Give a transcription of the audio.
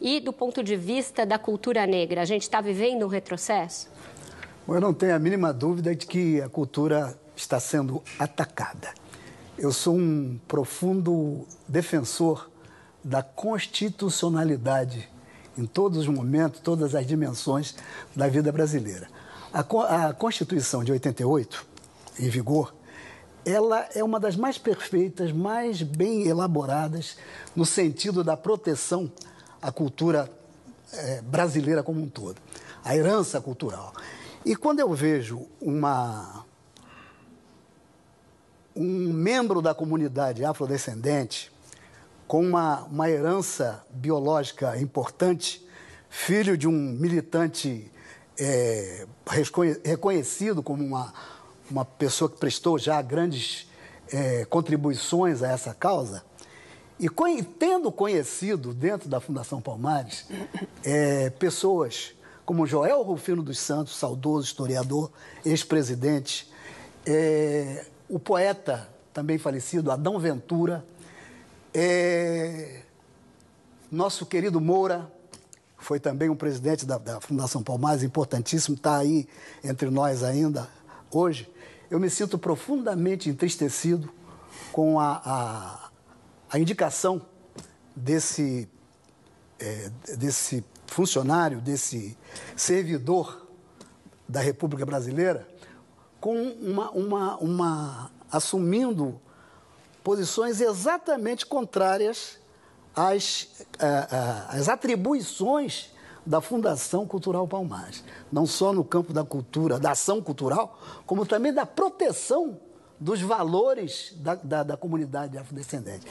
e do ponto de vista da cultura negra, a gente está vivendo um retrocesso? Eu não tenho a mínima dúvida de que a cultura está sendo atacada. Eu sou um profundo defensor da constitucionalidade em todos os momentos, todas as dimensões da vida brasileira. A Constituição de 88, em vigor, ela é uma das mais perfeitas, mais bem elaboradas no sentido da proteção à cultura é, brasileira como um todo, a herança cultural. E quando eu vejo uma, um membro da comunidade afrodescendente com uma, uma herança biológica importante, filho de um militante é, reconhecido como uma uma pessoa que prestou já grandes é, contribuições a essa causa, e tendo conhecido dentro da Fundação Palmares é, pessoas como Joel Rufino dos Santos, saudoso historiador, ex-presidente, é, o poeta também falecido Adão Ventura, é, nosso querido Moura, foi também um presidente da, da Fundação Palmares, importantíssimo, está aí entre nós ainda hoje eu me sinto profundamente entristecido com a, a, a indicação desse, é, desse funcionário, desse servidor da República Brasileira, com uma, uma, uma assumindo posições exatamente contrárias às, às atribuições da Fundação Cultural Palmares. Não só no campo da cultura, da ação cultural, como também da proteção dos valores da, da, da comunidade afrodescendente.